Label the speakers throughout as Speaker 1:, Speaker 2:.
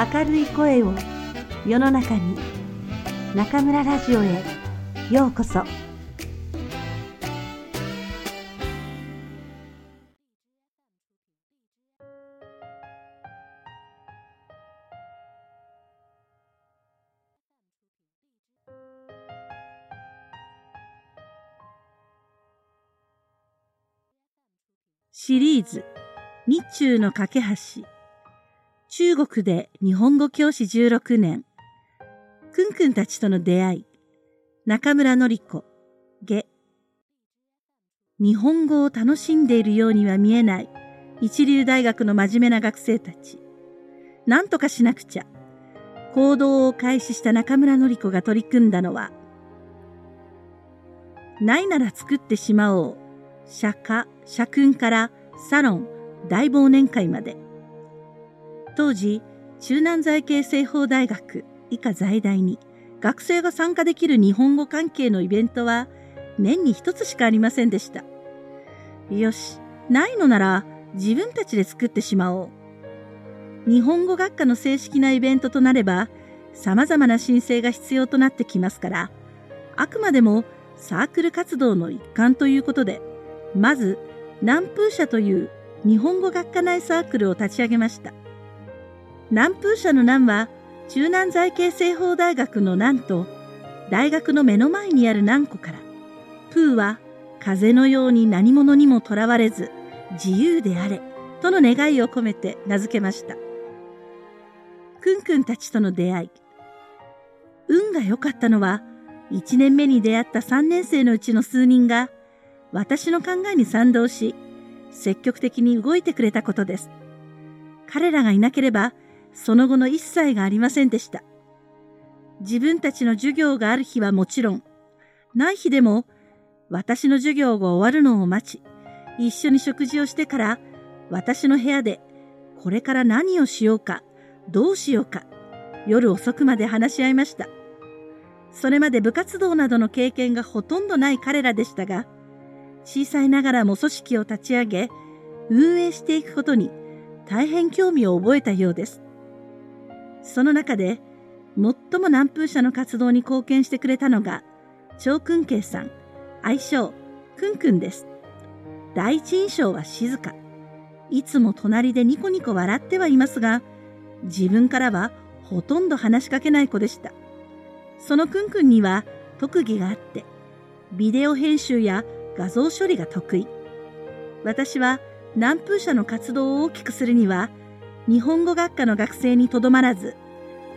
Speaker 1: 明るい声を世の中に中村ラジオへようこそ。
Speaker 2: シリーズ日中の架け橋。中国で日本語教師16年。くんくんたちとの出会い。中村のり子下日本語を楽しんでいるようには見えない。一流大学の真面目な学生たち。何とかしなくちゃ。行動を開始した中村のり子が取り組んだのは。ないなら作ってしまおう。釈迦社訓からサロン大忘年会まで。当時中南財系西方大学以下在大に学生が参加できる日本語関係のイベントは年に一つしかありませんでしたよしないのなら自分たちで作ってしまおう日本語学科の正式なイベントとなれば様々な申請が必要となってきますからあくまでもサークル活動の一環ということでまず南風社という日本語学科内サークルを立ち上げました。南風社の南は中南財系西方大学の南と大学の目の前にある南湖から、プーは風のように何者にもとらわれず自由であれとの願いを込めて名付けました。くんくんたちとの出会い。運が良かったのは、1年目に出会った3年生のうちの数人が私の考えに賛同し、積極的に動いてくれたことです。彼らがいなければ、その後の一切がありませんでした。自分たちの授業がある日はもちろん、ない日でも、私の授業が終わるのを待ち、一緒に食事をしてから、私の部屋で、これから何をしようか、どうしようか、夜遅くまで話し合いました。それまで部活動などの経験がほとんどない彼らでしたが、小さいながらも組織を立ち上げ、運営していくことに大変興味を覚えたようです。その中で、最も南風社の活動に貢献してくれたのが、張君慶さん、愛称、くんくんです。第一印象は静か。いつも隣でニコニコ笑ってはいますが、自分からはほとんど話しかけない子でした。そのくんくんには特技があって、ビデオ編集や画像処理が得意。私は南風社の活動を大きくするには、日本語学科の学生にとどまらず、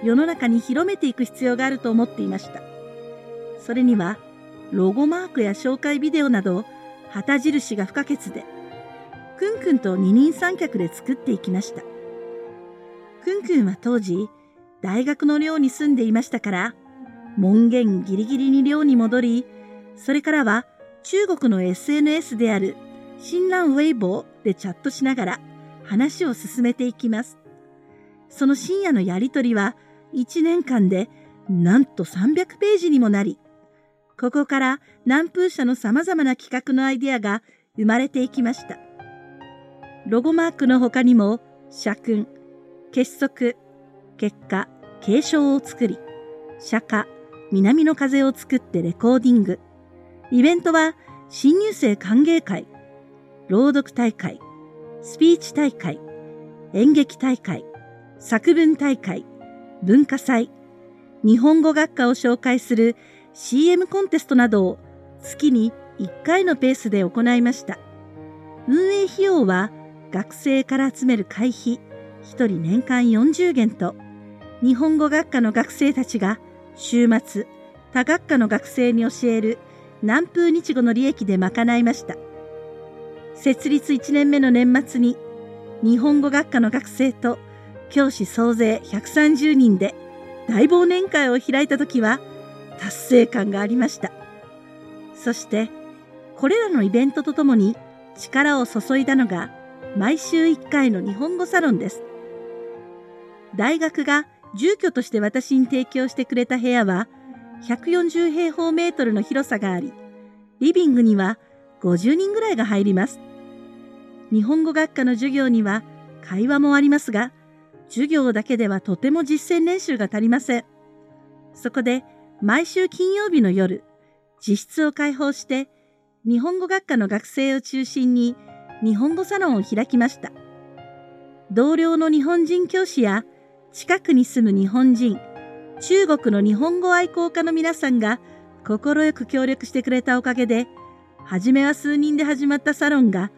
Speaker 2: 世の中に広めていく必要があると思っていました。それには、ロゴマークや紹介ビデオなど、旗印が不可欠で、くんくんと二人三脚で作っていきました。くんくんは当時、大学の寮に住んでいましたから、門限ギリギリに寮に戻り、それからは中国の SNS である新蘭ウェイボーでチャットしながら話を進めていきます。その深夜のやりとりは1年間でなんと300ページにもなり、ここから南風社の様々な企画のアイデアが生まれていきました。ロゴマークの他にも、社訓、結束、結果、継承を作り、釈迦、南の風を作ってレコーディング、イベントは新入生歓迎会、朗読大会、スピーチ大会、演劇大会、作文大会、文化祭、日本語学科を紹介する CM コンテストなどを月に1回のペースで行いました。運営費用は学生から集める会費1人年間40元と日本語学科の学生たちが週末他学科の学生に教える南風日語の利益で賄いました。設立1年目の年末に日本語学科の学生と教師総勢130人で大忘年会を開いた時は達成感がありました。そしてこれらのイベントとともに力を注いだのが毎週1回の日本語サロンです。大学が住居として私に提供してくれた部屋は140平方メートルの広さがあり、リビングには50人ぐらいが入ります。日本語学科の授業には会話もありますが、授業だけではとても実践練習が足りません。そこで毎週金曜日の夜、自室を開放して日本語学科の学生を中心に日本語サロンを開きました。同僚の日本人教師や近くに住む日本人、中国の日本語愛好家の皆さんが快く協力してくれたおかげで、初めは数人で始まったサロンが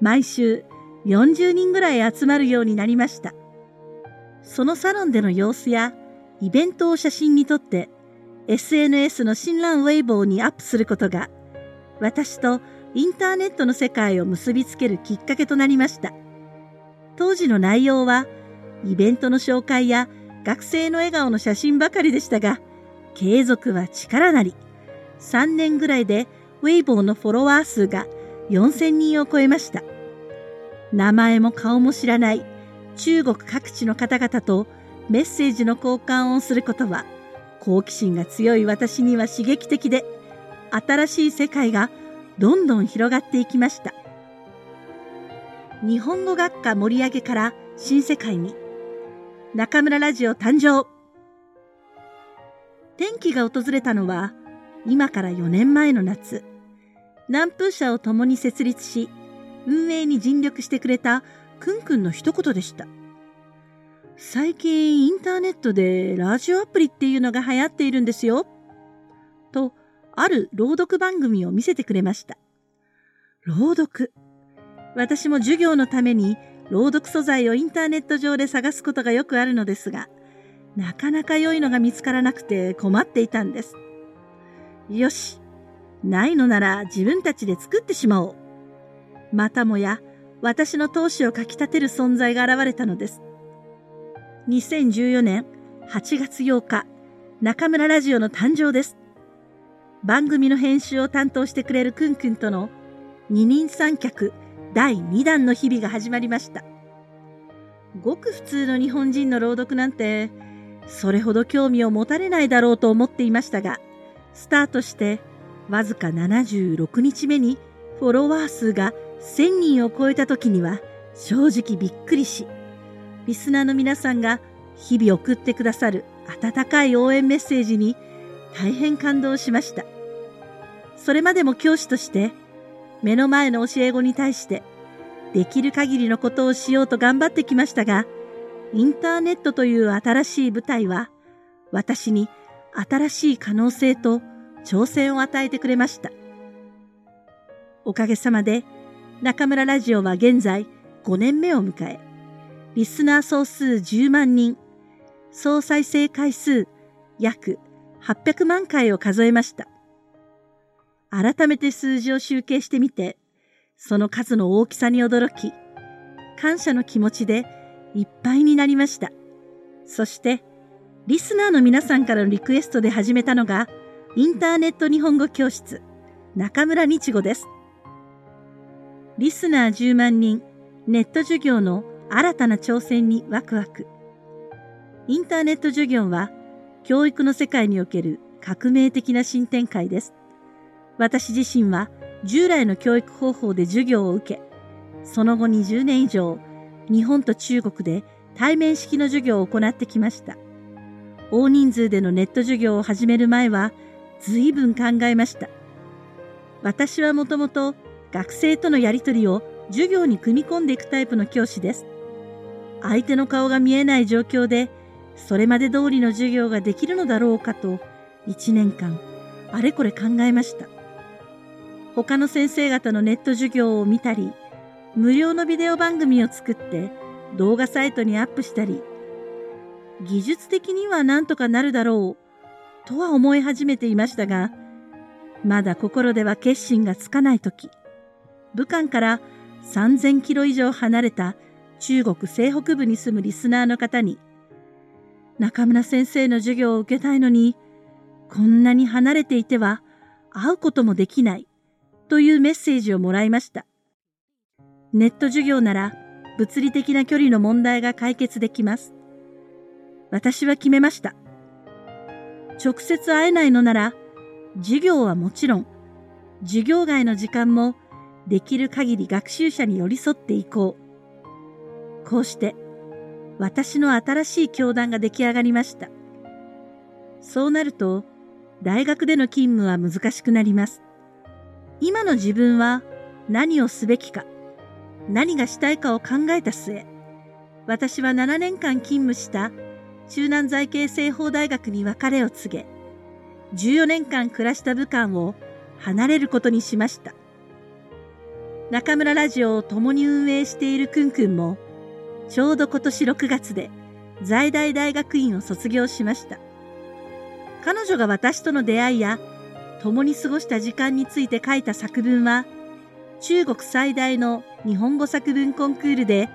Speaker 2: 毎週40人ぐらい集まるようになりました。そのサロンでの様子やイベントを写真に撮って SNS の新蘭ウェイボーにアップすることが私とインターネットの世界を結びつけるきっかけとなりました。当時の内容はイベントの紹介や学生の笑顔の写真ばかりでしたが、継続は力なり、3年ぐらいでウェイボーのフォロワー数が4000人を超えました。名前も顔も知らない中国各地の方々とメッセージの交換をすることは好奇心が強い私には刺激的で新しい世界がどんどん広がっていきました。日本語学科盛り上げから新世界に中村ラジオ誕生。転機が訪れたのは今から4年前の夏。南風社を共に設立し運営に尽力してくれたくんくんの一言でした。最近インターネットでラジオアプリっていうのが流行っているんですよ。と、ある朗読番組を見せてくれました。朗読。私も授業のために朗読素材をインターネット上で探すことがよくあるのですが、なかなか良いのが見つからなくて困っていたんです。よし。ないのなら自分たちで作ってしまおう。またもや私の闘志をかき立てる存在が現れたのです。2014年8月8日、中村ラジオの誕生です。番組の編集を担当してくれるくんくんとの二人三脚第2弾の日々が始まりました。ごく普通の日本人の朗読なんて、それほど興味を持たれないだろうと思っていましたが、スタートしてわずか76日目にフォロワー数が1000人を超えた時には正直びっくりし、リスナーの皆さんが日々送ってくださる温かい応援メッセージに大変感動しました。それまでも教師として目の前の教え子に対してできる限りのことをしようと頑張ってきましたが、インターネットという新しい舞台は私に新しい可能性と挑戦を与えてくれました。おかげさまで中村ラジオは現在5年目を迎え、リスナー総数10万人、総再生回数約800万回を数えました。改めて数字を集計してみて、その数の大きさに驚き、感謝の気持ちでいっぱいになりました。そして、リスナーの皆さんからのリクエストで始めたのが、インターネット日本語教室、中村日語です。リスナー10万人、ネット授業の新たな挑戦にワクワク。インターネット授業は、教育の世界における革命的な新展開です。私自身は従来の教育方法で授業を受け、その後20年以上、日本と中国で対面式の授業を行ってきました。大人数でのネット授業を始める前は、随分考えました。私はもともと学生とのやりとりを授業に組み込んでいくタイプの教師です。相手の顔が見えない状況で、それまで通りの授業ができるのだろうかと、1年間、あれこれ考えました。他の先生方のネット授業を見たり、無料のビデオ番組を作って動画サイトにアップしたり、技術的には何とかなるだろう、とは思い始めていましたが、まだ心では決心がつかないとき、武漢から3000キロ以上離れた中国西北部に住むリスナーの方に、中村先生の授業を受けたいのに、こんなに離れていては会うこともできないというメッセージをもらいました。ネット授業なら物理的な距離の問題が解決できます。私は決めました。直接会えないのなら、授業はもちろん、授業外の時間もできる限り学習者に寄り添っていこう。こうして、私の新しい教団が出来上がりました。そうなると、大学での勤務は難しくなります。今の自分は何をすべきか、何がしたいかを考えた末、私は7年間勤務した中南財系西方大学に別れを告げ、14年間暮らした武漢を離れることにしました。中村ラジオを共に運営しているくんくんも、ちょうど今年6月で在大大学院を卒業しました。彼女が私との出会いや共に過ごした時間について書いた作文は、中国最大の日本語作文コンクールで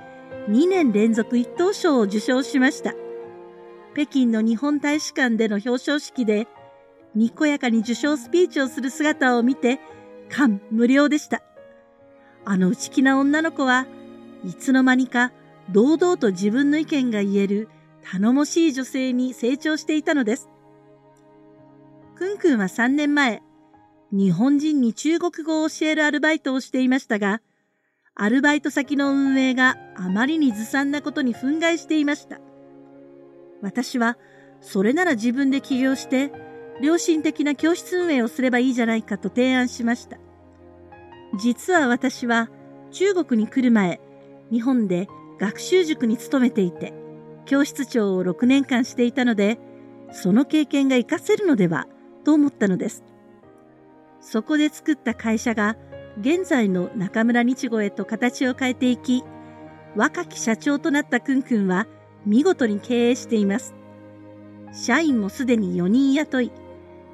Speaker 2: 2年連続一等賞を受賞しました。北京の日本大使館での表彰式で、にこやかに受賞スピーチをする姿を見て、感無量でした。あの内気な女の子はいつの間にか堂々と自分の意見が言える頼もしい女性に成長していたのです。くんくんは3年前、日本人に中国語を教えるアルバイトをしていましたが、アルバイト先の運営があまりにずさんなことに憤慨していました。私は、それなら自分で起業して、良心的な教室運営をすればいいじゃないかと提案しました。実は私は中国に来る前、日本で学習塾に勤めていて、教室長を6年間していたので、その経験が活かせるのではと思ったのです。そこで作った会社が現在の中村日語へと形を変えていき、若き社長となったくんくんは見事に経営しています。社員もすでに4人雇い、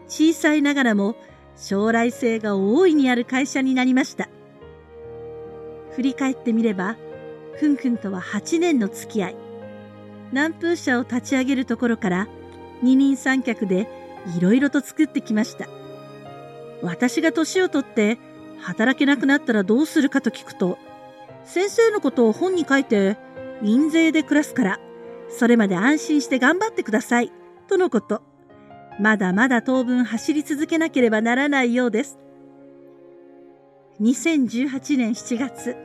Speaker 2: 小さいながらも将来性が大いにある会社になりました。振り返ってみれば、くんくんとは8年の付き合い。南風社を立ち上げるところから二人三脚でいろいろと作ってきました。私が年を取って働けなくなったらどうするかと聞くと、先生のことを本に書いて印税で暮らすから、それまで安心して頑張ってください、とのこと。まだまだ当分走り続けなければならないようです。2018年7月、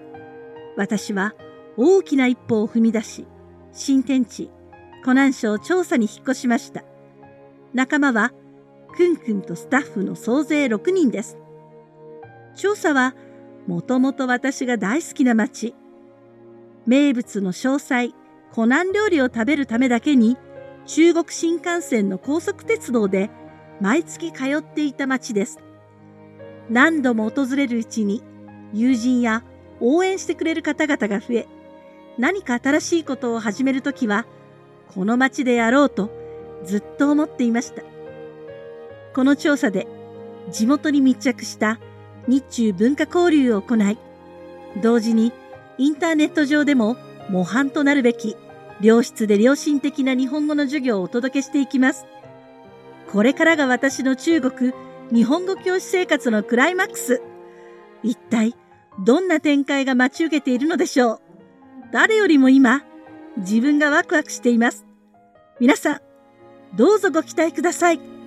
Speaker 2: 私は大きな一歩を踏み出し、新天地、湖南省調査に引っ越しました。仲間は、くんくんとスタッフの総勢6人です。調査は、もともと私が大好きな町。名物の詳細、湖南料理を食べるためだけに、中国新幹線の高速鉄道で毎月通っていた町です。何度も訪れるうちに友人や応援してくれる方々が増え、何か新しいことを始めるときは、この町でやろうとずっと思っていました。この調査で地元に密着した日中文化交流を行い、同時にインターネット上でも模範となるべき良質で良心的な日本語の授業をお届けしていきます。これからが私の中国日本語教師生活のクライマックス。一体どんな展開が待ち受けているのでしょう？誰よりも今、自分がワクワクしています。皆さん、どうぞご期待ください。